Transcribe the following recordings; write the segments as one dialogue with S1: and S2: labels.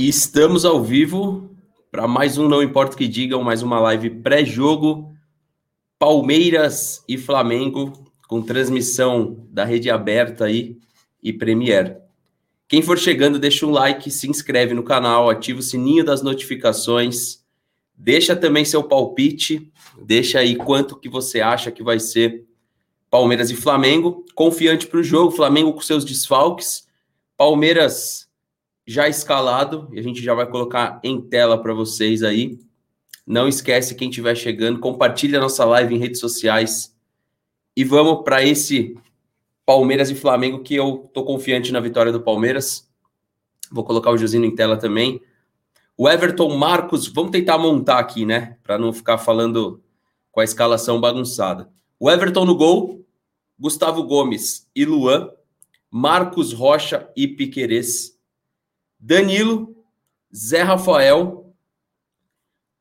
S1: E estamos ao vivo para mais um Não Importa o que Digam, mais uma live pré-jogo. Palmeiras e Flamengo, com transmissão da rede aberta aí e Premier. Quem for chegando, deixa um like, se inscreve no canal, ativa o sininho das notificações, deixa também seu palpite, deixa aí quanto que você acha que vai ser Palmeiras e Flamengo. Confiante para o jogo, Flamengo com seus desfalques, Palmeiras já escalado, e a gente já vai colocar em tela para vocês aí. Não esquece quem estiver chegando, compartilha nossa live em redes sociais e vamos para esse Palmeiras e Flamengo que eu tô confiante na vitória do Palmeiras. Vou colocar o Josino em tela também. O Everton Marcos, vamos tentar montar aqui, né, para não ficar falando com a escalação bagunçada. O Everton no gol, Gustavo Gomes e Luan, Marcos Rocha e Piquerez. Danilo, Zé Rafael,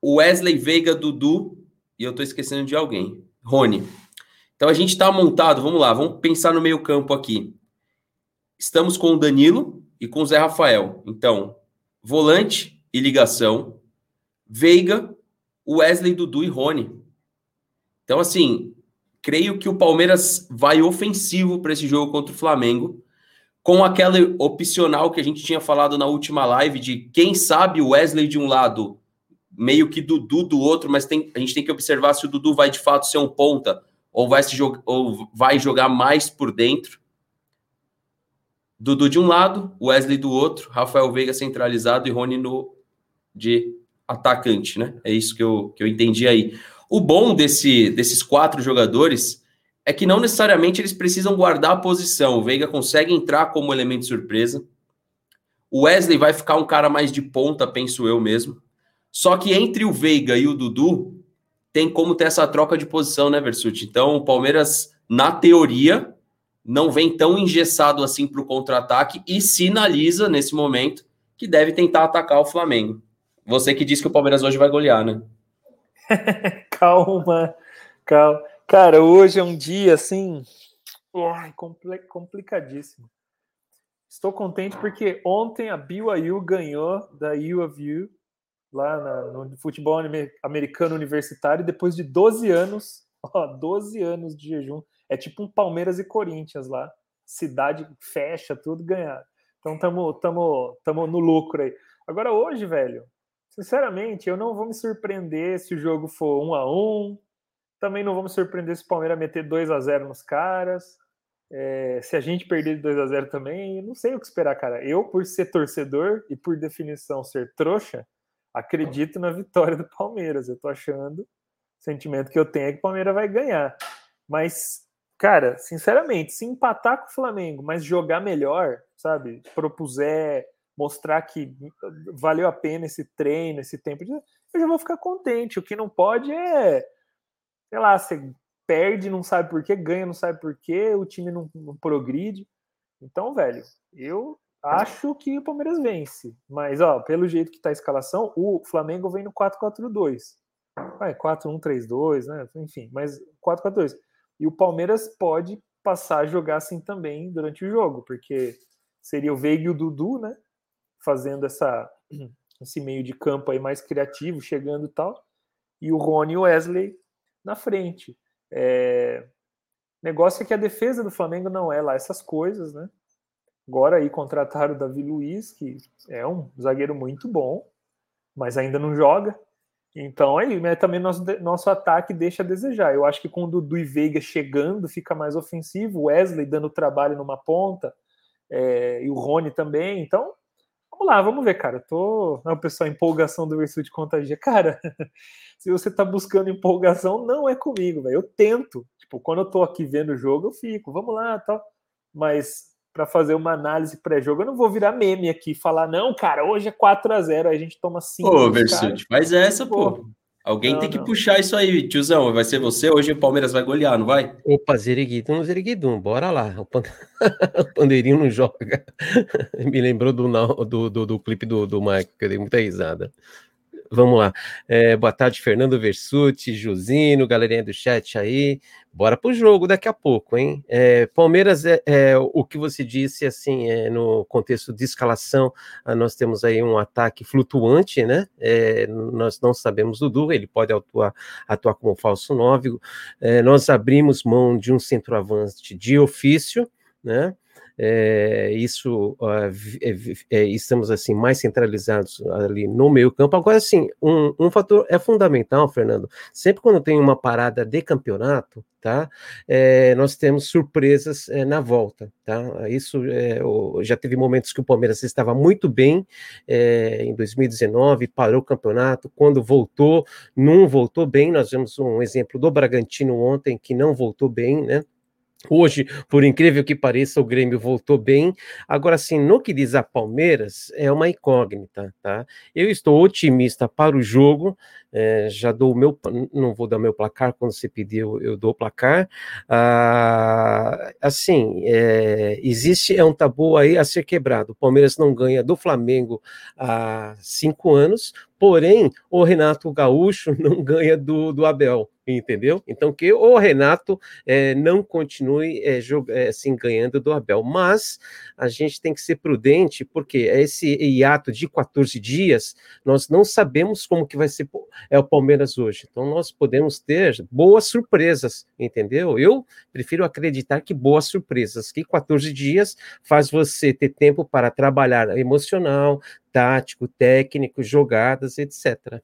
S1: Wesley Veiga, Dudu, e eu tô esquecendo de alguém. Rony. Então a gente está montado, vamos lá, vamos pensar no meio-campo aqui. Estamos com o Danilo e com o Zé Rafael. Então, volante e ligação, Veiga, Wesley, Dudu e Rony. Então, assim, creio que o Palmeiras vai ofensivo para esse jogo contra o Flamengo com aquela opcional que a gente tinha falado na última live de quem sabe o Wesley de um lado, meio que Dudu do outro, mas tem, a gente tem que observar se o Dudu vai de fato ser um ponta ou vai, se jogar, ou vai jogar mais por dentro. Dudu de um lado, Wesley do outro, Rafael Veiga centralizado e Rony no de atacante, né? É isso que eu, que eu entendi aí. O bom desse, desses quatro jogadores é que não necessariamente eles precisam guardar a posição. O Veiga consegue entrar como elemento de surpresa. O Wesley vai ficar um cara mais de ponta, penso eu mesmo. Só que entre o Veiga e o Dudu, tem como ter essa troca de posição, né, Versuti? Então, o Palmeiras, na teoria, não vem tão engessado assim para o contra-ataque e sinaliza, nesse momento, que deve tentar atacar o Flamengo. Você que disse que o Palmeiras hoje vai golear, né?
S2: calma, calma. Cara, hoje é um dia assim complicadíssimo. Estou contente porque ontem a BYU ganhou da U of U lá na, no futebol americano universitário depois de 12 anos, ó, 12 anos de jejum. É tipo um Palmeiras e Corinthians lá. Cidade fecha, tudo ganhar. Então estamos tamo, tamo no lucro aí. Agora hoje, velho, sinceramente, eu não vou me surpreender se o jogo for um a um, também não vamos surpreender se o Palmeiras meter 2 a 0 nos caras. É, se a gente perder de 2 a 0 também, não sei o que esperar, cara. Eu, por ser torcedor e por definição ser trouxa, acredito na vitória do Palmeiras. Eu tô achando, o sentimento que eu tenho é que o Palmeiras vai ganhar. Mas, cara, sinceramente, se empatar com o Flamengo, mas jogar melhor, sabe? Propuser, mostrar que valeu a pena esse treino, esse tempo, eu já vou ficar contente. O que não pode é sei lá, você perde, não sabe por quê, ganha, não sabe por quê, o time não, não progride. Então, velho, eu acho que o Palmeiras vence. Mas, ó, pelo jeito que tá a escalação, o Flamengo vem no 4-4-2. Vai, 4-1-3-2, né? Enfim, mas 4-4-2. E o Palmeiras pode passar a jogar assim também durante o jogo, porque seria o Veiga e o Dudu, né? Fazendo essa, esse meio de campo aí mais criativo, chegando e tal. E o Rony e o Wesley na frente. É... Negócio é que a defesa do Flamengo não é lá essas coisas, né? Agora aí contrataram o Davi Luiz, que é um zagueiro muito bom, mas ainda não joga. Então aí, né, também nosso, nosso ataque deixa a desejar. Eu acho que com o Dudu e Veiga chegando fica mais ofensivo, Wesley dando trabalho numa ponta, é, e o Rony também. Então, vamos lá, vamos ver, cara. tô. Não, pessoal, empolgação do Versus de contagia. Cara, se você tá buscando empolgação, não é comigo, velho. Eu tento. Tipo, quando eu tô aqui vendo o jogo, eu fico, vamos lá, tal. Mas para fazer uma análise pré-jogo, eu não vou virar meme aqui e falar, não, cara, hoje é 4 a 0 aí a gente toma 5.
S1: Ô, Versuti, faz essa, pô. Alguém não, tem que não. puxar isso aí, tiozão. Vai ser você, hoje o Palmeiras vai golear, não vai?
S3: Opa, Zeriguidum, Zeriguidum, bora lá. O, pan... o Pandeirinho não joga. Me lembrou do, do, do, do clipe do, do Mike, que eu dei muita risada. Vamos lá. É, boa tarde, Fernando Versuti, Josino, galerinha do chat aí. Bora pro jogo daqui a pouco, hein? É, Palmeiras é, é, o que você disse, assim, é, no contexto de escalação, ah, nós temos aí um ataque flutuante, né? É, nós não sabemos do Du, ele pode atuar, atuar como falso 9. É, nós abrimos mão de um centroavante de ofício, né? É, isso é, é, estamos assim mais centralizados ali no meio campo. Agora, sim, um, um fator é fundamental, Fernando. Sempre quando tem uma parada de campeonato, tá? É, nós temos surpresas é, na volta, tá? Isso é, já teve momentos que o Palmeiras estava muito bem em 2019, parou o campeonato, quando voltou, não voltou bem. Nós vemos um exemplo do Bragantino ontem que não voltou bem, né? Hoje, por incrível que pareça, o Grêmio voltou bem. Agora, sim, no que diz a Palmeiras, é uma incógnita, tá? Eu estou otimista para o jogo, é, já dou o meu, não vou dar meu placar, quando você pediu, eu dou o placar. Ah, assim, é, existe, é um tabu aí a ser quebrado. O Palmeiras não ganha do Flamengo há cinco anos, porém, o Renato Gaúcho não ganha do, do Abel entendeu? Então que o Renato é, não continue é, é, assim ganhando do Abel, mas a gente tem que ser prudente porque esse hiato de 14 dias nós não sabemos como que vai ser é o Palmeiras hoje, então nós podemos ter boas surpresas, entendeu? Eu prefiro acreditar que boas surpresas, que 14 dias faz você ter tempo para trabalhar emocional, tático, técnico, jogadas, etc.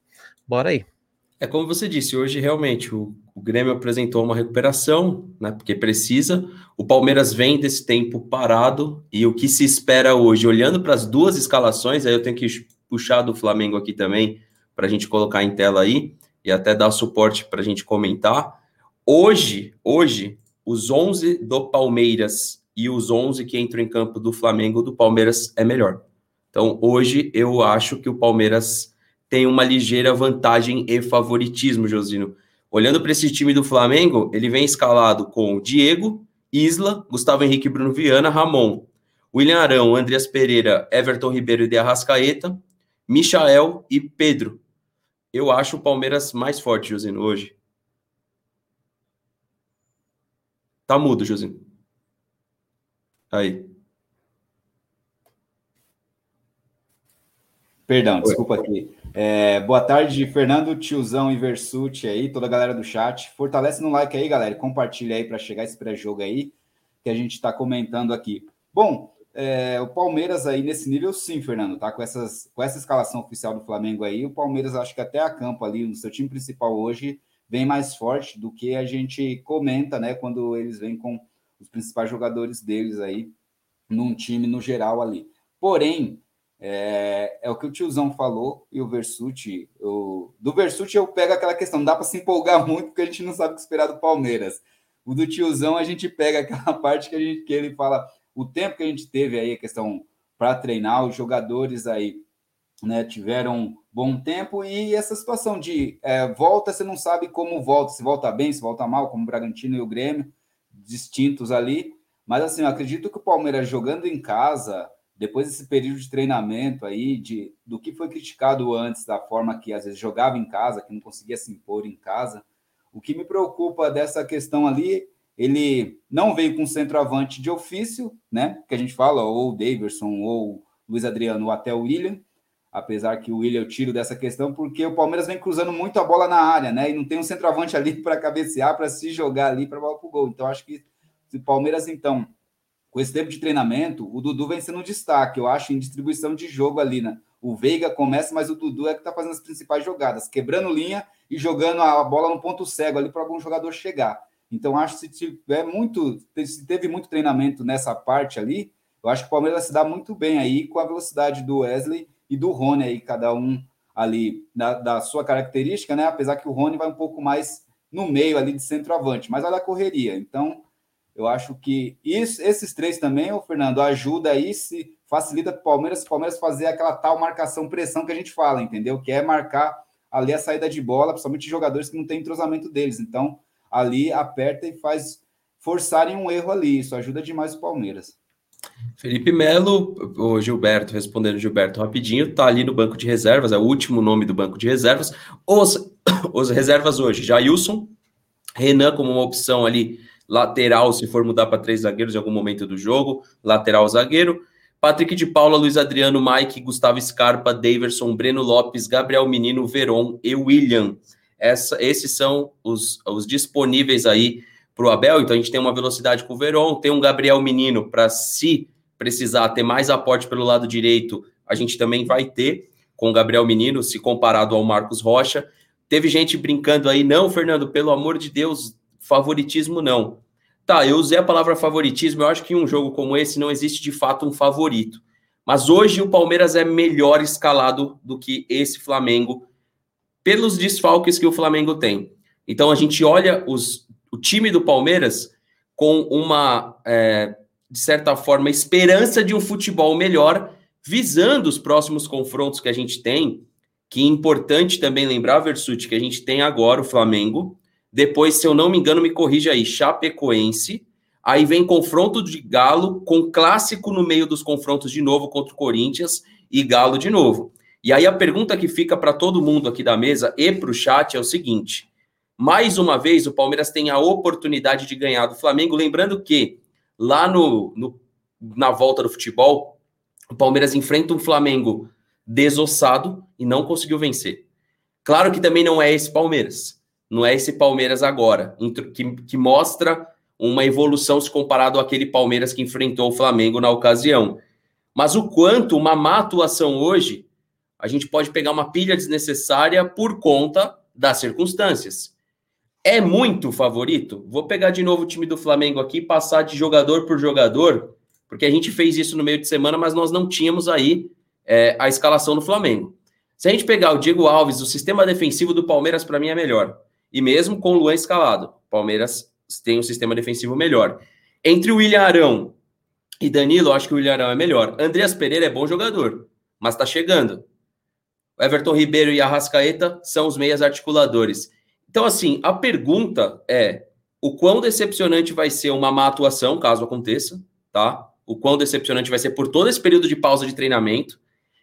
S3: Bora aí.
S1: É como você disse, hoje realmente o, o, Grêmio apresentou uma recuperação, né? Porque precisa. O Palmeiras vem desse tempo parado e o que se espera hoje, olhando para as duas escalações, aí eu tenho que puxar do Flamengo aqui também para a gente colocar em tela aí e até dar suporte para a gente comentar. Hoje, hoje, os 11 do Palmeiras e os 11 que entram em campo do Flamengo do Palmeiras é melhor. Então, hoje eu acho que o Palmeiras tem uma ligeira vantagem e favoritismo, Josino. Olhando para esse time do Flamengo, ele vem escalado com Diego, Isla, Gustavo Henrique, Bruno Viana, Ramon, William Arão, Andreas Pereira, Everton Ribeiro e De Arrascaeta, Michael e Pedro. Eu acho o Palmeiras mais forte, Josino, hoje. Tá mudo, Josino. Aí.
S4: Perdão, desculpa aqui. É, boa tarde, Fernando, Tiozão e Versuti aí, toda a galera do chat. Fortalece no like aí, galera, compartilha aí para chegar esse pré-jogo aí que a gente está comentando aqui. Bom, é, o Palmeiras aí nesse nível, sim, Fernando, tá? Com, essas, com essa escalação oficial do Flamengo aí, o Palmeiras acho que até a campo ali, no seu time principal hoje, vem mais forte do que a gente comenta, né? Quando eles vêm com os principais jogadores deles aí num time no geral ali. Porém, é, é, o que o tiozão falou e o Versuti. Eu, do Versuti eu pego aquela questão, não dá para se empolgar muito porque a gente não sabe o que esperar do Palmeiras. O do tiozão a gente pega aquela parte que, a gente, que ele fala, o tempo que a gente teve aí, a questão para treinar, os jogadores aí né, tiveram bom tempo e essa situação de é, volta, você não sabe como volta, se volta bem, se volta mal, como o Bragantino e o Grêmio, distintos ali. Mas assim, eu acredito que o Palmeiras jogando em casa, depois desse período de treinamento aí, de, do que foi criticado antes, da forma que às vezes jogava em casa, que não conseguia se impor em casa, o que me preocupa dessa questão ali, ele não veio com centroavante de ofício, né? Que a gente fala, ou o Davidson, ou Luiz Adriano, ou até o William, apesar que o William eu tiro dessa questão, porque o Palmeiras vem cruzando muito a bola na área, né? E não tem um centroavante ali para cabecear, para se jogar ali para bola para o gol. Então, acho que se o Palmeiras, então, com esse tempo de treinamento, o Dudu vem sendo um destaque, eu acho, em distribuição de jogo ali, né? O Veiga começa, mas o Dudu é que está fazendo as principais jogadas, quebrando linha e jogando a bola no ponto cego ali para algum jogador chegar. Então, acho que se tiver muito, se teve muito treinamento nessa parte ali, eu acho que o Palmeiras se dar muito bem aí com a velocidade do Wesley e do Rony aí, cada um ali da, da sua característica, né? Apesar que o Rony vai um pouco mais no meio ali de centroavante, mas olha a correria. Então, eu acho que isso, esses três também, o Fernando, ajuda aí, se facilita para o Palmeiras, Palmeiras fazer aquela tal marcação pressão que a gente fala, entendeu? Que é marcar ali a saída de bola, principalmente jogadores que não têm entrosamento deles. Então, ali aperta e faz forçarem um erro ali. Isso ajuda demais o Palmeiras.
S1: Felipe Melo, o Gilberto, respondendo Gilberto rapidinho, tá ali no banco de reservas, é o último nome do banco de reservas. Os, os reservas hoje, Jailson, Renan como uma opção ali lateral, se for mudar para três zagueiros em algum momento do jogo, lateral zagueiro. Patrick de Paula, Luiz Adriano, Mike, Gustavo Scarpa, Daverson, Breno Lopes, Gabriel Menino, Veron e William. Essa, esses são os, os disponíveis aí para o Abel. Então a gente tem uma velocidade com o Veron, tem um Gabriel Menino para se precisar ter mais aporte pelo lado direito, a gente também vai ter com o Gabriel Menino, se comparado ao Marcos Rocha. Teve gente brincando aí, não, Fernando, pelo amor de Deus, favoritismo não. Tá, eu usei a palavra favoritismo, eu acho que em um jogo como esse não existe de fato um favorito. Mas hoje o Palmeiras é melhor escalado do que esse Flamengo, pelos desfalques que o Flamengo tem. Então a gente olha os, o time do Palmeiras com uma, é, de certa forma, esperança de um futebol melhor, visando os próximos confrontos que a gente tem. Que é importante também lembrar, Versuti, que a gente tem agora o Flamengo, depois, se eu não me engano, me corrija aí, Chapecoense. Aí vem confronto de Galo, com clássico no meio dos confrontos de novo contra o Corinthians e Galo de novo. E aí a pergunta que fica para todo mundo aqui da mesa e para o chat é o seguinte: mais uma vez o Palmeiras tem a oportunidade de ganhar do Flamengo, lembrando que lá no, no na volta do futebol, o Palmeiras enfrenta um Flamengo desossado e não conseguiu vencer. Claro que também não é esse Palmeiras não é esse Palmeiras agora, que, que mostra uma evolução se comparado àquele Palmeiras que enfrentou o Flamengo na ocasião. Mas o quanto uma má atuação hoje, a gente pode pegar uma pilha desnecessária por conta das circunstâncias. É muito favorito? Vou pegar de novo o time do Flamengo aqui, passar de jogador por jogador, porque a gente fez isso no meio de semana, mas nós não tínhamos aí é, a escalação do Flamengo. Se a gente pegar o Diego Alves, o sistema defensivo do Palmeiras, para mim, é melhor. E mesmo com o Luan escalado, Palmeiras tem um sistema defensivo melhor. Entre o William Arão e Danilo, acho que o William Arão é melhor. Andreas Pereira é bom jogador, mas está chegando. Everton Ribeiro e Arrascaeta são os meias articuladores. Então, assim, a pergunta é: o quão decepcionante vai ser uma má atuação, caso aconteça, tá? O quão decepcionante vai ser por todo esse período de pausa de treinamento.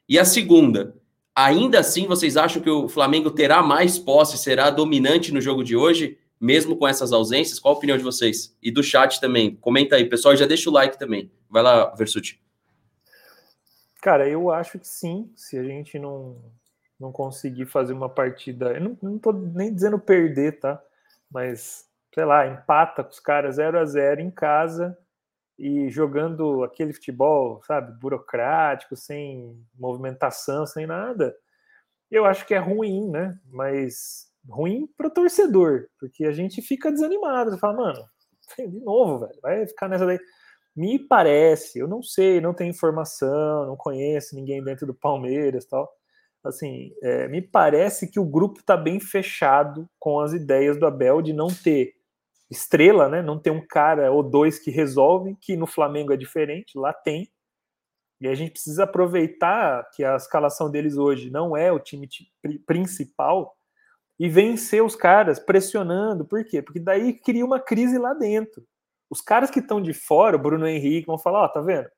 S1: E a segunda, Ainda assim, vocês acham que o Flamengo terá mais posse, será dominante no jogo de hoje, mesmo com essas ausências? Qual a opinião de vocês? E do chat também. Comenta aí, pessoal, já deixa o like também. Vai lá, Versuti.
S2: Cara, eu acho que sim, se a gente não, não conseguir fazer uma partida. Eu não, não tô nem dizendo perder, tá? Mas, sei lá, empata com os caras 0 a 0 em casa e jogando aquele futebol, sabe, burocrático, sem movimentação, sem nada, eu acho que é ruim, né? Mas ruim para o torcedor, porque a gente fica desanimado, fala, mano, de novo, velho, vai ficar nessa daí. Me parece, eu não sei, não tenho informação, não conheço ninguém dentro do Palmeiras tal. Assim, é, me parece que o grupo está bem fechado com as ideias do Abel de não ter estrela, né? Não tem um cara ou dois que resolvem, que no Flamengo é diferente, lá tem. E a gente precisa aproveitar que a escalação deles hoje não é o time principal e vencer os caras pressionando. Por quê? Porque daí cria uma crise lá dentro. Os caras que estão de fora, o Bruno Henrique, vão falar: Ó, oh, tá vendo?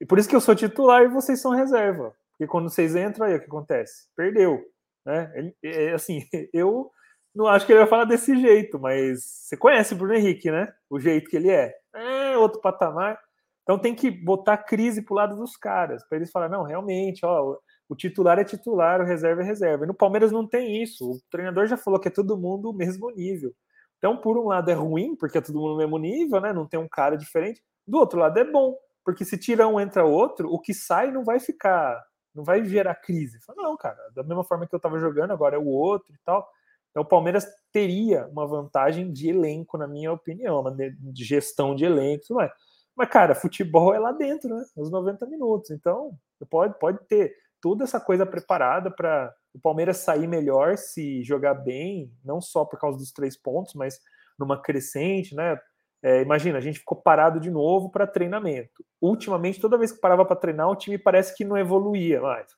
S2: E por isso que eu sou titular e vocês são reserva. Porque quando vocês entram, aí o que acontece? Perdeu. Né? É, assim, eu não acho que ele vai falar desse jeito, mas você conhece o Bruno Henrique, né? O jeito que ele é. É outro patamar. Então tem que botar crise pro lado dos caras, para eles falarem, não, realmente, ó, o titular é titular, o reserva é reserva. E no Palmeiras não tem isso. O treinador já falou que é todo mundo o mesmo nível. Então, por um lado é ruim, porque é todo mundo no mesmo nível, né? Não tem um cara diferente. Do outro lado é bom, porque se tira um, entra outro, o que sai não vai ficar, não vai gerar crise. Fala, não, cara, da mesma forma que eu tava jogando, agora é o outro e tal. Então, o Palmeiras teria uma vantagem de elenco, na minha opinião, de gestão de elenco, mas, mas cara, futebol é lá dentro, né? Os 90 minutos. Então, pode, pode ter toda essa coisa preparada para o Palmeiras sair melhor se jogar bem, não só por causa dos três pontos, mas numa crescente, né? É, imagina, a gente ficou parado de novo para treinamento. Ultimamente, toda vez que parava para treinar, o time parece que não evoluía mais,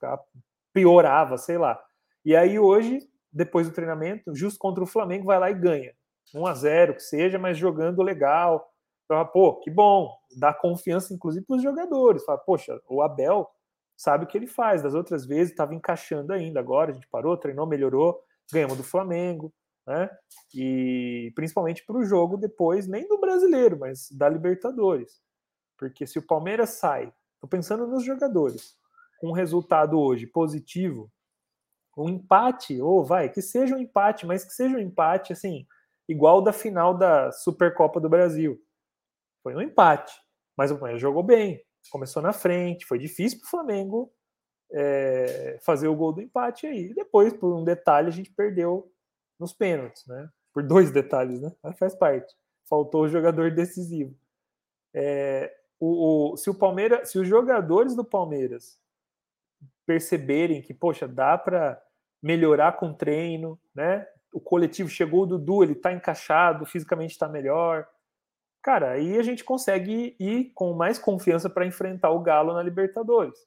S2: piorava, sei lá. E aí hoje depois do treinamento, justo contra o Flamengo, vai lá e ganha. 1 a 0 que seja, mas jogando legal, Fala, pô, que bom, dá confiança, inclusive, para os jogadores. Fala, poxa, o Abel sabe o que ele faz. Das outras vezes estava encaixando ainda. Agora a gente parou, treinou, melhorou, ganhamos do Flamengo, né? E principalmente para o jogo depois, nem do brasileiro, mas da Libertadores. Porque se o Palmeiras sai, tô pensando nos jogadores, com um resultado hoje positivo, um empate, ou vai, que seja um empate, mas que seja um empate assim, igual da final da Supercopa do Brasil. Foi um empate, mas o Palmeiras jogou bem, começou na frente, foi difícil para o Flamengo é, fazer o gol do empate aí. Depois, por um detalhe, a gente perdeu nos pênaltis, né? Por dois detalhes, né? Mas faz parte. Faltou o jogador decisivo. É, o, o, se o Palmeiras, se os jogadores do Palmeiras perceberem que, poxa, dá para melhorar com treino, né? O coletivo chegou o Dudu, ele está encaixado, fisicamente está melhor. Cara, aí a gente consegue ir com mais confiança para enfrentar o Galo na Libertadores.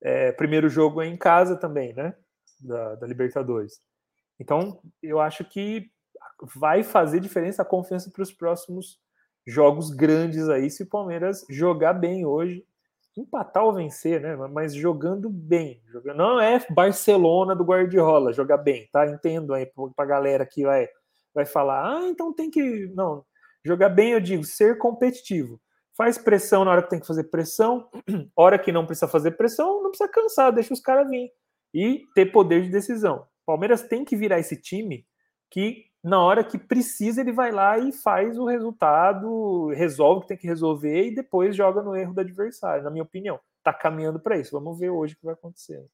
S2: É, primeiro jogo é em casa também, né? Da, da Libertadores. Então, eu acho que vai fazer diferença a confiança para os próximos jogos grandes aí, se o Palmeiras jogar bem hoje, empatar ou vencer, né? Mas jogando bem. Não é Barcelona do Guardiola, jogar bem, tá? Entendo aí para a galera que vai, vai falar, ah, então tem que. Não, jogar bem, eu digo, ser competitivo. Faz pressão na hora que tem que fazer pressão, hora que não precisa fazer pressão, não precisa cansar, deixa os caras vir. E ter poder de decisão. Palmeiras tem que virar esse time que na hora que precisa ele vai lá e faz o resultado, resolve o que tem que resolver e depois joga no erro do adversário, na minha opinião. Tá caminhando para isso. Vamos ver hoje o que vai acontecer.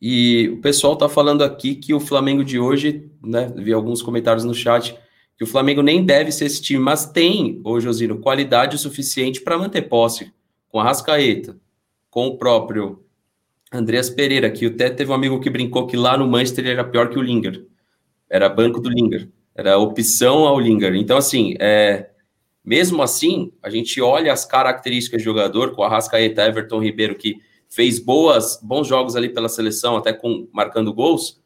S1: E o pessoal tá falando aqui que o Flamengo de hoje, né, vi alguns comentários no chat, que o Flamengo nem deve ser esse time, mas tem, ô Josino, qualidade o suficiente para manter posse com a Rascaeta, com o próprio Andreas Pereira, que até teve um amigo que brincou que lá no Manchester era pior que o Linger. Era banco do Linger. Era opção ao Linger. Então, assim, é, mesmo assim, a gente olha as características de jogador, com a Rascaeta, Everton Ribeiro, que fez boas, bons jogos ali pela seleção, até com marcando gols,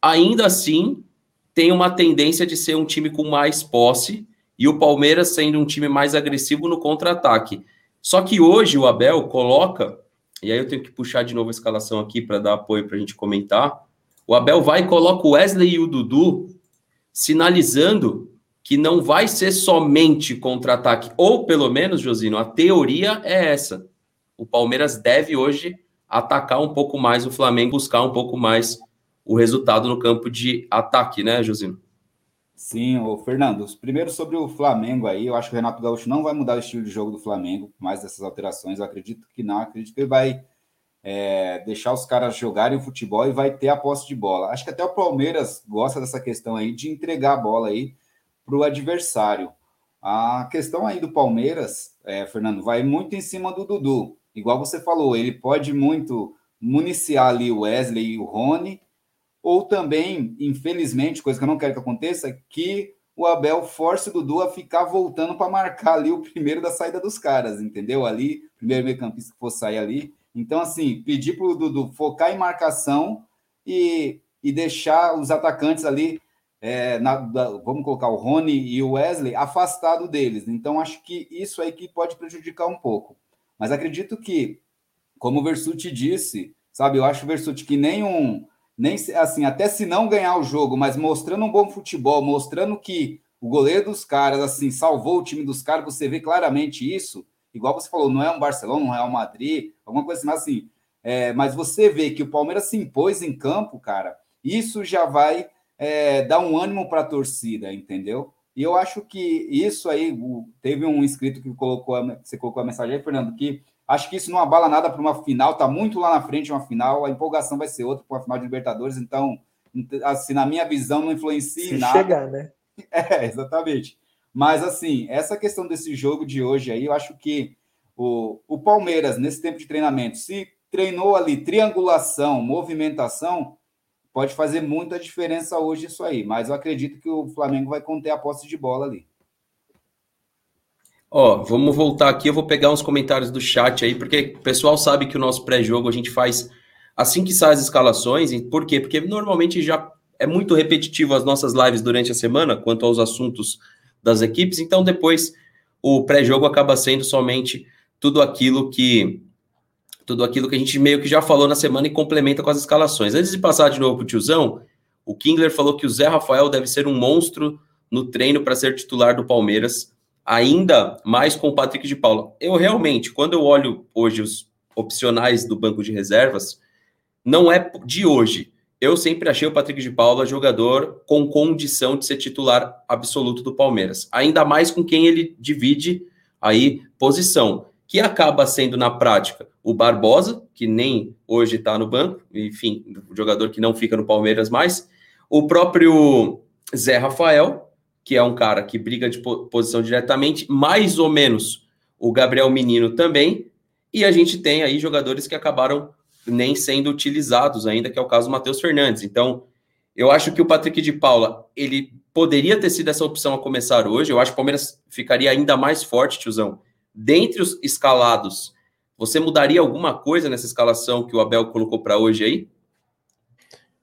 S1: ainda assim tem uma tendência de ser um time com mais posse e o Palmeiras sendo um time mais agressivo no contra-ataque. Só que hoje o Abel coloca e aí eu tenho que puxar de novo a escalação aqui para dar apoio para a gente comentar. O Abel vai e coloca o Wesley e o Dudu sinalizando que não vai ser somente contra-ataque, ou pelo menos, Josino, a teoria é essa. O Palmeiras deve hoje atacar um pouco mais o Flamengo, buscar um pouco mais o resultado no campo de ataque, né, Josino?
S4: Sim, o Fernando, primeiro sobre o Flamengo aí, eu acho que o Renato Gaúcho não vai mudar o estilo de jogo do Flamengo, mais dessas alterações, eu acredito que não, acredito que ele vai é, deixar os caras jogarem futebol e vai ter a posse de bola. Acho que até o Palmeiras gosta dessa questão aí de entregar a bola aí para o adversário. A questão aí do Palmeiras, é, Fernando, vai muito em cima do Dudu. Igual você falou, ele pode muito municiar ali o Wesley e o Rony, ou também, infelizmente, coisa que eu não quero que aconteça, que o Abel force o Dudu a ficar voltando para marcar ali o primeiro da saída dos caras, entendeu? Ali, primeiro meio campista que for sair ali. Então, assim, pedir para o Dudu focar em marcação e, e deixar os atacantes ali, é, na, da, vamos colocar o Rony e o Wesley, afastado deles. Então, acho que isso aí que pode prejudicar um pouco. Mas acredito que, como o Versuti disse, sabe, eu acho o Versuti que nem um nem assim, até se não ganhar o jogo, mas mostrando um bom futebol, mostrando que o goleiro dos caras assim salvou o time dos caras, você vê claramente isso. Igual você falou, não é um Barcelona, é um Madrid, alguma coisa assim, mas assim, é, mas você vê que o Palmeiras se impôs em campo, cara, isso já vai é, dar um ânimo para a torcida, entendeu? E eu acho que isso aí, teve um inscrito que colocou, você colocou a mensagem aí, Fernando, que Acho que isso não abala nada para uma final, está muito lá na frente uma final, a empolgação vai ser outra para uma final de Libertadores, então, assim, na minha visão, não influencia
S2: Se
S4: nada.
S2: chegar, né?
S4: É, exatamente. Mas, assim, essa questão desse jogo de hoje aí, eu acho que o, o Palmeiras, nesse tempo de treinamento, se treinou ali triangulação, movimentação, pode fazer muita diferença hoje isso aí. Mas eu acredito que o Flamengo vai conter a posse de bola ali.
S1: Ó, vamos voltar aqui, eu vou pegar uns comentários do chat aí, porque o pessoal sabe que o nosso pré-jogo a gente faz assim que saem as escalações, por quê? Porque normalmente já é muito repetitivo as nossas lives durante a semana, quanto aos assuntos das equipes, então depois o pré-jogo acaba sendo somente tudo aquilo que tudo aquilo que a gente meio que já falou na semana e complementa com as escalações. Antes de passar de novo para o tiozão, o Kingler falou que o Zé Rafael deve ser um monstro no treino para ser titular do Palmeiras, ainda mais com o Patrick de Paula. Eu realmente, quando eu olho hoje os opcionais do banco de reservas, não é de hoje. Eu sempre achei o Patrick de Paula jogador com condição de ser titular absoluto do Palmeiras, ainda mais com quem ele divide aí posição, que acaba sendo na prática o Barbosa, que nem hoje está no banco, enfim, jogador que não fica no Palmeiras mais, o próprio Zé Rafael, que é um cara que briga de posição diretamente, mais ou menos o Gabriel Menino também, e a gente tem aí jogadores que acabaram nem sendo utilizados ainda, que é o caso do Matheus Fernandes. Então, eu acho que o Patrick de Paula, ele poderia ter sido essa opção a começar hoje. Eu acho que o Palmeiras ficaria ainda mais forte, tiozão. Dentre os escalados, você mudaria alguma coisa nessa escalação que o Abel colocou para hoje aí?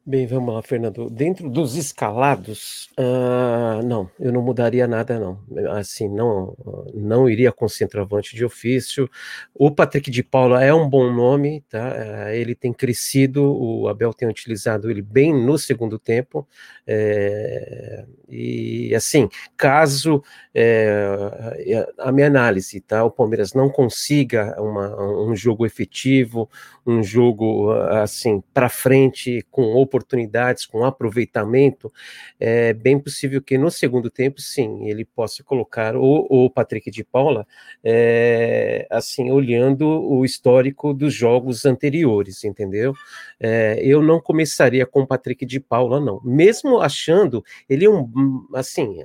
S3: Bem, vamos lá, Fernando. Dentro dos escalados, uh, não, eu não mudaria nada, não. Assim, não, não iria com centroavante de ofício. O Patrick de Paula é um bom nome, tá? Uh, ele tem crescido, o Abel tem utilizado ele bem no segundo tempo. É, e assim, caso é, a minha análise, tá? O Palmeiras não consiga uma, um jogo efetivo, um jogo assim para frente com oportunidades, com aproveitamento, é bem possível que no segundo tempo, sim, ele possa colocar o, o Patrick de Paula, é, assim, olhando o histórico dos jogos anteriores, entendeu? É, eu não começaria com o Patrick de Paula, não. Mesmo achando ele um, assim,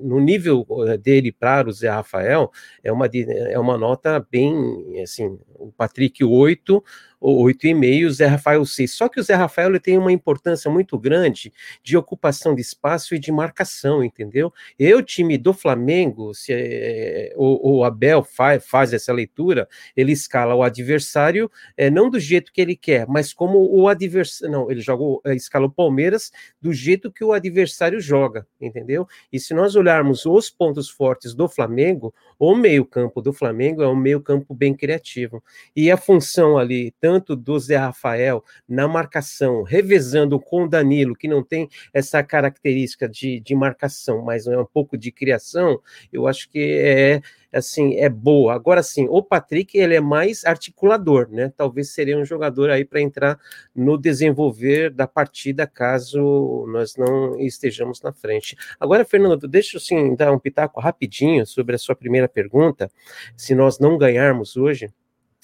S3: no nível eh, dele para o Zé Rafael, é uma, é uma nota bem, assim, o Patrick 8, ou 8,5, o Zé Rafael 6. Só que o Zé Rafael ele tem uma importância muito grande de ocupação de espaço e de marcação, entendeu? E o time do Flamengo, se é, o, o, Abel faz, faz essa leitura, ele escala o adversário é, não do jeito que ele quer, mas como o adversário. Não, ele joga, escala o Palmeiras do jeito que o adversário joga, entendeu? E se nós olharmos os pontos fortes do Flamengo, o meio-campo do Flamengo é um meio-campo bem criativo. E a função ali, tanto do Zé Rafael na marcação, revezando com o Danilo, que não tem essa característica de, de marcação, mas é um pouco de criação, eu acho que é assim, é boa. Agora sim, o Patrick ele é mais articulador, né? Talvez seria um jogador aí para entrar no desenvolver da partida caso nós não estejamos na frente. Agora, Fernando, deixa eu sim dar um pitaco rapidinho sobre a sua primeira pergunta. Se nós não ganharmos hoje,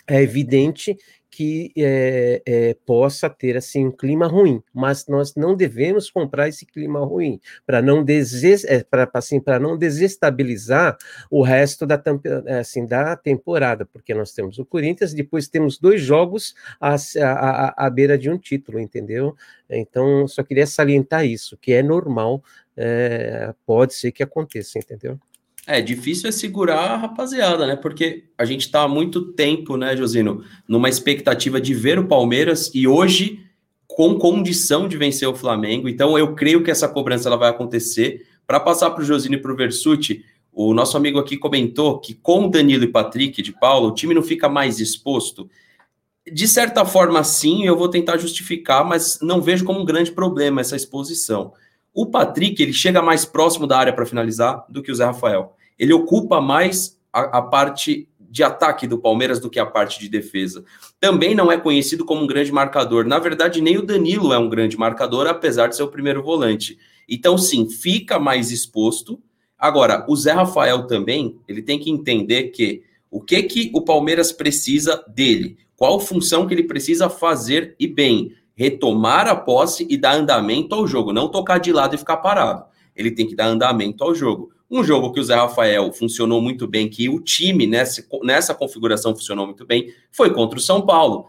S3: é evidente que é, é, possa ter assim um clima ruim, mas nós não devemos comprar esse clima ruim para não é, para assim para não desestabilizar o resto da assim da temporada, porque nós temos o Corinthians, depois temos dois jogos à, à, à beira de um título, entendeu? Então só queria salientar isso, que é normal, é, pode ser que aconteça, entendeu?
S1: É, difícil é segurar a rapaziada, né? Porque a gente tá há muito tempo, né, Josino, numa expectativa de ver o Palmeiras e hoje com condição de vencer o Flamengo. Então eu creio que essa cobrança ela vai acontecer. Para passar para o Josino e para o Versuti, o nosso amigo aqui comentou que com Danilo e Patrick de Paulo, o time não fica mais exposto. De certa forma, sim, eu vou tentar justificar, mas não vejo como um grande problema essa exposição. O Patrick, ele chega mais próximo da área para finalizar do que o Zé Rafael. Ele ocupa mais a, a, parte de ataque do Palmeiras do que a parte de defesa. Também não é conhecido como um grande marcador. Na verdade, nem o Danilo é um grande marcador, apesar de ser o primeiro volante. Então, sim, fica mais exposto. Agora, o Zé Rafael também, ele tem que entender que o que que o Palmeiras precisa dele, qual função que ele precisa fazer e bem retomar a posse e dar andamento ao jogo, não tocar de lado e ficar parado. Ele tem que dar andamento ao jogo. Um jogo que o Zé Rafael funcionou muito bem, que o time nessa, nessa configuração funcionou muito bem, foi contra o São Paulo.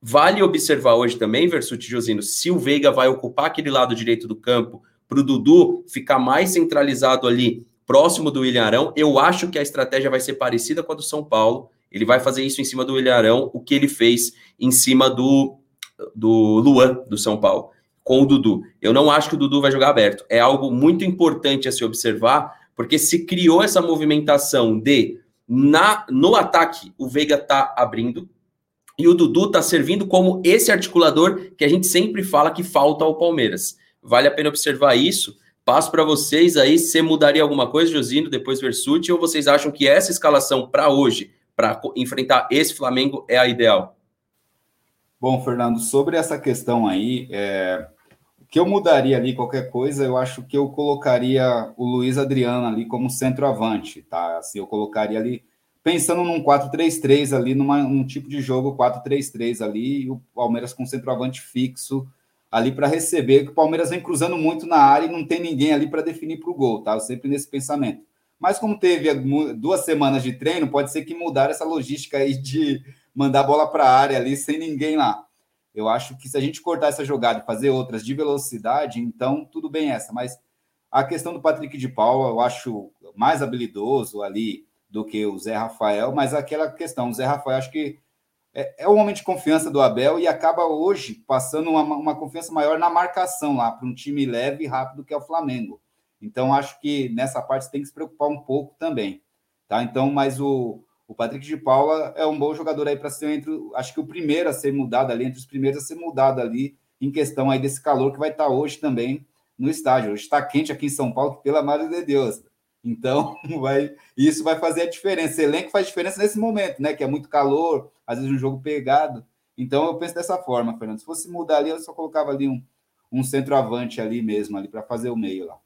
S1: Vale observar hoje também, Versuti Josino, se o Veiga vai ocupar aquele lado direito do campo para o Dudu ficar mais centralizado ali, próximo do Ilharão, eu acho que a estratégia vai ser parecida com a do São Paulo. Ele vai fazer isso em cima do Ilharão, o que ele fez em cima do do Luan, do São Paulo, com o Dudu. Eu não acho que o Dudu vai jogar aberto. É algo muito importante a se observar, Porque se criou essa movimentação de na no ataque o Veiga tá abrindo e o Dudu tá servindo como esse articulador que a gente sempre fala que falta ao Palmeiras. Vale a pena observar isso. Passo para vocês aí, se mudaria alguma coisa, Josino, depois Versuti, ou vocês acham que essa escalação para hoje, para enfrentar esse Flamengo, é a ideal?
S4: Bom, Fernando, sobre essa questão aí, é, que eu mudaria ali, qualquer coisa, eu acho que eu colocaria o Luiz Adriano ali como centroavante, tá? Assim, eu colocaria ali, pensando num 4-3-3 ali, numa, num tipo de jogo 4-3-3 ali, e o Palmeiras com centroavante fixo, ali para receber, que o Palmeiras vem cruzando muito na área e não tem ninguém ali para definir para o gol, tá? Eu sempre nesse pensamento. Mas como teve duas semanas de treino, pode ser que mudar essa logística aí de mandar a bola para a área ali sem ninguém lá. Eu acho que se a gente cortar essa jogada e fazer outras de velocidade, então tudo bem essa. Mas a questão do Patrick de Paula, eu acho mais habilidoso ali do que o Zé Rafael, mas aquela questão, o Zé Rafael, acho que é, é um homem de confiança do Abel e acaba hoje passando uma, uma confiança maior na marcação lá, para um time leve e rápido que é o Flamengo. Então, acho que nessa parte tem que se preocupar um pouco também. Tá? Então, mas o, o Patrick de Paula é um bom jogador aí para ser entre, acho que o primeiro a ser mudado ali, entre os primeiros a ser mudado ali, em questão aí desse calor que vai estar hoje também no estádio. Hoje está quente aqui em São Paulo, pela madre de Deus. Então, vai, isso vai fazer a diferença. Elenco faz diferença nesse momento, né? Que é muito calor, às vezes um jogo pegado. Então, eu penso dessa forma, Fernando. Se fosse mudar ali, eu só colocava ali um, um centroavante ali mesmo, ali para fazer o meio lá.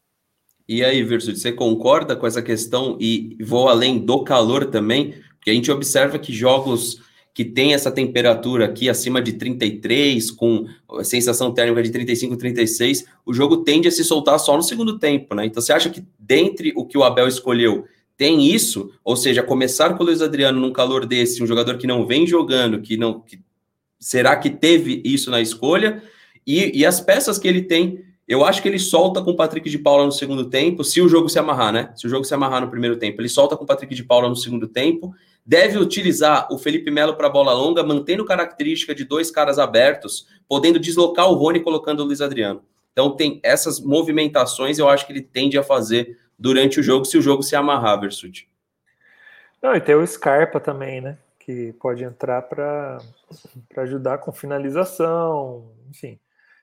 S1: E aí, Versuti, você concorda com essa questão? E vou além do calor também, porque a gente observa que jogos que tem essa temperatura aqui acima de 33, com sensação térmica de 35, 36, o jogo tende a se soltar só no segundo tempo, né? Então você acha que dentre o que o Abel escolheu tem isso? Ou seja, começar com o Luiz Adriano num calor desse, um jogador que não vem jogando, que não. Que, será que teve isso na escolha? E, e as peças que ele tem eu acho que ele solta com o Patrick de Paula no segundo tempo, se o jogo se amarrar, né? Se o jogo se amarrar no primeiro tempo, ele solta com o Patrick de Paula no segundo tempo deve utilizar o Felipe Melo para bola longa, mantendo característica de dois caras abertos, podendo deslocar o Rony colocando o Luiz Adriano. Então tem essas movimentações, eu acho que ele tende a fazer durante o jogo, se o jogo se amarrar, Versuti.
S2: Não, e tem o Scarpa também, né? Que pode entrar para ajudar com finalização, enfim.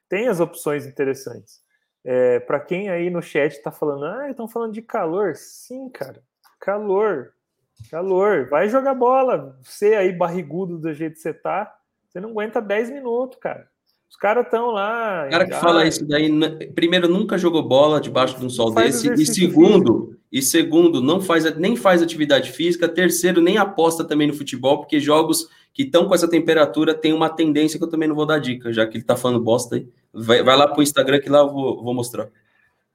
S2: Tem as opções interessantes. É, para quem aí no chat está falando, ah, estão falando de calor. Sim, cara, calor. Calor, vai jogar bola. Você aí, barrigudo do jeito que você tá, você não aguenta 10 minutos, cara. Os caras estão lá.
S1: O cara que fala isso daí, primeiro, nunca jogou bola debaixo de um sol desse, e segundo, físico. e segundo, não faz, nem faz atividade física, terceiro, nem aposta também no futebol, porque jogos que estão com essa temperatura tem uma tendência que eu também não vou dar dica, já que ele tá falando bosta aí. Vai, vai lá pro Instagram que lá eu vou, vou mostrar.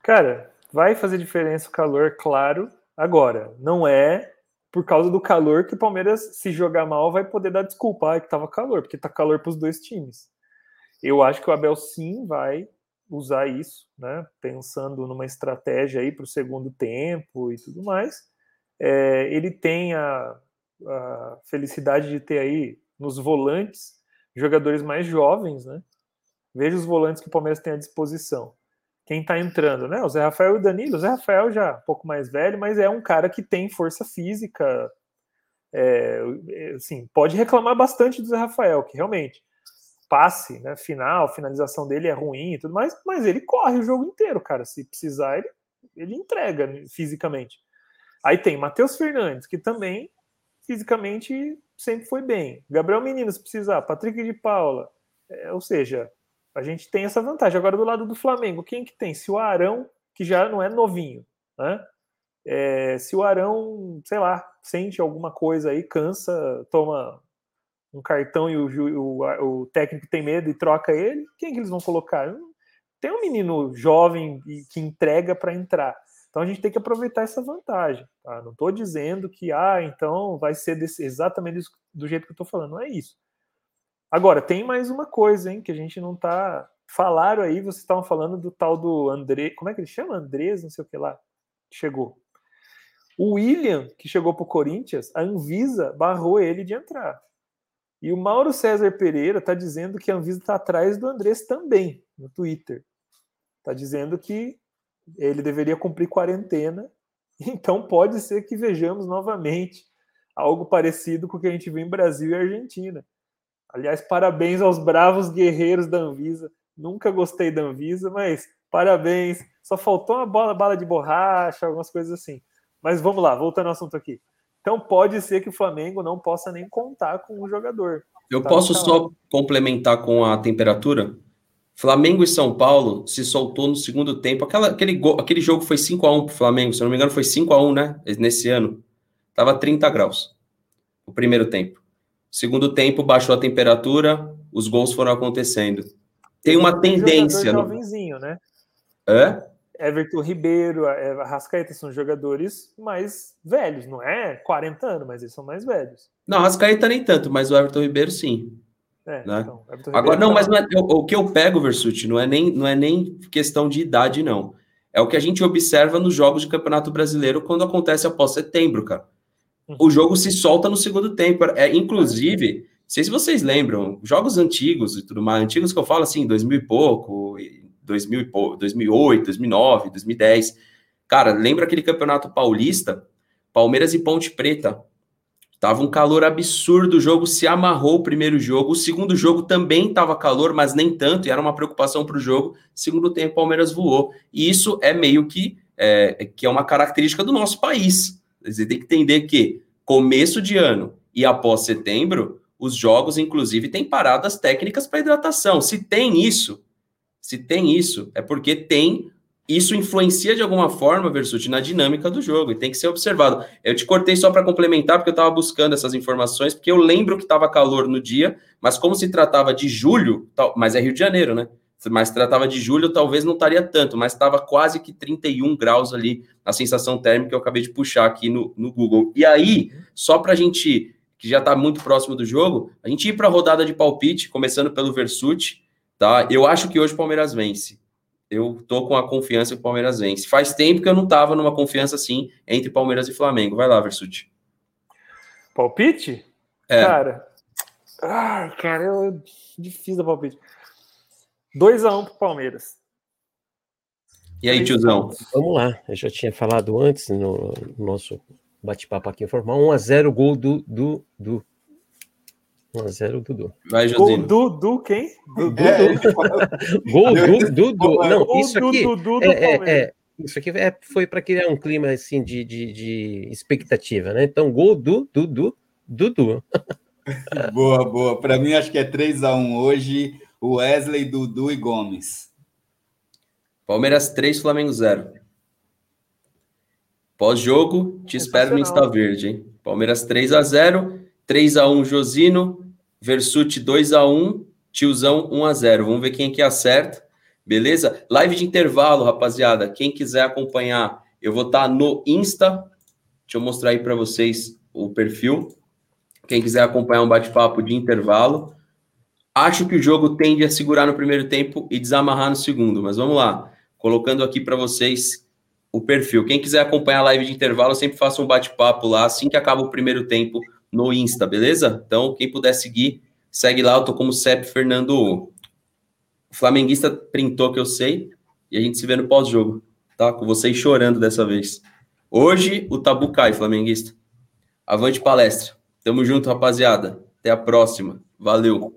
S2: Cara, vai fazer diferença o calor, claro. Agora, não é por causa do calor que o Palmeiras, se jogar mal, vai poder dar desculpa ah, que tava calor, porque tá calor para os dois times. Eu acho que o Abel sim vai usar isso, né? Pensando numa estratégia aí para o segundo tempo e tudo mais. É, ele tem a, a, felicidade de ter aí nos volantes jogadores mais jovens, né? Veja os volantes que o Palmeiras tem à disposição quem está entrando, né? O Zé Rafael e o Danilo. O Zé Rafael já um pouco mais velho, mas é um cara que tem força física. É, assim, pode reclamar bastante do Zé Rafael, que realmente passe, né, final, finalização dele é ruim e tudo mais, mas ele corre o jogo inteiro, cara. Se precisar, ele, ele entrega fisicamente. Aí tem Matheus Fernandes, que também fisicamente sempre foi bem. Gabriel Menino, se precisar, Patrick de Paula, é, ou seja, a gente tem essa vantagem. Agora, do lado do Flamengo, quem que tem? Se o Arão, que já não é novinho, né? É, se o Arão, sei lá, sente alguma coisa aí, cansa, toma um cartão e o, o, o técnico tem medo e troca ele, quem que eles vão colocar? Tem um menino jovem que entrega para entrar. Então a gente tem que aproveitar essa vantagem. Tá? Não estou dizendo que, ah, então vai ser desse, exatamente do jeito que eu estou falando. Não é isso. Agora, tem mais uma coisa, hein, que a gente não tá. Falaram aí, vocês estavam falando do tal do André. Como é que ele chama? Andrés, não sei o que lá. Chegou. O William, que chegou para o Corinthians, a Anvisa barrou ele de entrar. E o Mauro César Pereira está dizendo que a Anvisa está atrás do Andrés também, no Twitter. Está dizendo que ele deveria cumprir quarentena Então pode ser que vejamos novamente algo parecido com o que a gente viu em Brasil e Argentina. Aliás, parabéns aos bravos guerreiros da Anvisa. Nunca gostei da Anvisa, mas parabéns. Só faltou uma bola, bala de borracha, algumas coisas assim. Mas vamos lá, voltando ao assunto aqui. Então pode ser que o Flamengo não possa nem contar com o jogador.
S1: Eu tá posso só complementar com a temperatura? Flamengo e São Paulo se soltou no segundo tempo. Aquela, aquele, aquele jogo foi 5 a 1 para o Flamengo, se não me engano, foi 5 a 1 né? Nesse ano. Tava 30 graus o primeiro tempo. Segundo tempo, baixou a temperatura, os gols foram acontecendo. Tem uma tendência.
S2: Um jovenzinho, né?
S1: É?
S2: Everton Ribeiro, Rascaeta são jogadores mais velhos, não é 40 anos, mas eles são mais velhos.
S1: Não, Rascaeta nem tanto, mas o Everton Ribeiro sim. É, né? então, Agora, não, tá mas não é, o, o, que eu pego, Versuti, não é, nem, não é nem questão de idade, não. É o que a gente observa nos jogos de Campeonato Brasileiro quando acontece após setembro, cara. Uhum. O jogo se solta no segundo tempo. É, inclusive, não sei se vocês lembram, jogos antigos e tudo mais, antigos que eu falo assim, 2000 e pouco, 2000 e pouco, 2008, 2009, 2010. Cara, lembra aquele Campeonato Paulista? Palmeiras e Ponte Preta. Tava um calor absurdo, o jogo se amarrou o primeiro jogo, o segundo jogo também tava calor, mas nem tanto, e era uma preocupação para o jogo. Segundo tempo, o Palmeiras voou. E isso é meio que é, que é uma característica do nosso país. Você tem que entender que começo de ano e após setembro, os jogos, inclusive, têm paradas técnicas para hidratação. Se tem isso, se tem isso, é porque tem isso influencia de alguma forma, Versuti, na dinâmica do jogo e tem que ser observado. Eu te cortei só para complementar, porque eu estava buscando essas informações, porque eu lembro que estava calor no dia, mas como se tratava de julho, mas é Rio de Janeiro, né? Mas tratava de julho, talvez não estaria tanto, mas estava quase que 31 graus ali a sensação térmica que eu acabei de puxar aqui no, no Google. E aí, só para a gente, que já está muito próximo do jogo, a gente ir para a rodada de palpite, começando pelo Versuti, tá? Eu acho que hoje o Palmeiras vence eu tô com a confiança que o Palmeiras vence. Faz tempo que eu não tava numa confiança assim entre Palmeiras e Flamengo. Vai lá, Versuti.
S2: Palpite?
S1: É.
S2: Cara, ah, cara, eu difícil da palpite. 2x1 um pro Palmeiras.
S1: E aí, tiozão?
S3: Vamos lá. Eu já tinha falado antes no, nosso bate-papo aqui informal. 1x0 gol do, do, do 1x0 Dudu.
S1: Vai, Josino.
S2: Gol do, do quem?
S3: Do, é, Gol do Dudu. Não, isso aqui. Do, é, é, é, isso aqui é, foi para criar um clima assim de, de, de, expectativa, né? Então, gol do Dudu. Dudu.
S4: boa, boa. Para mim, acho que é 3x1 hoje. Wesley, Dudu e Gomes.
S1: Palmeiras 3, Flamengo 0. Pós-jogo, te espero no Insta Verde, hein? Palmeiras 3 x 0 3 x 1 Josino, Versuti 2 a 1 Tiozão 1 a 0 Vamos ver quem que acerta. Beleza? Live de intervalo, rapaziada. Quem quiser acompanhar, eu vou estar tá no Insta. Deixa eu mostrar aí para vocês o perfil. Quem quiser acompanhar um bate-papo de intervalo. Acho que o jogo tende a segurar no primeiro tempo e desamarrar no segundo, mas vamos lá. Colocando aqui para vocês o perfil. Quem quiser acompanhar a live de intervalo, eu sempre faço um bate-papo lá assim que acaba o primeiro tempo no Insta, beleza? Então, quem puder seguir, segue lá, eu tô como CEP Fernando. O flamenguista printou que eu sei, e a gente se vê no pós-jogo, tá? Com vocês chorando dessa vez. Hoje, o tabu cai, flamenguista. Avante palestra. Tamo junto, rapaziada. Até a próxima. Valeu.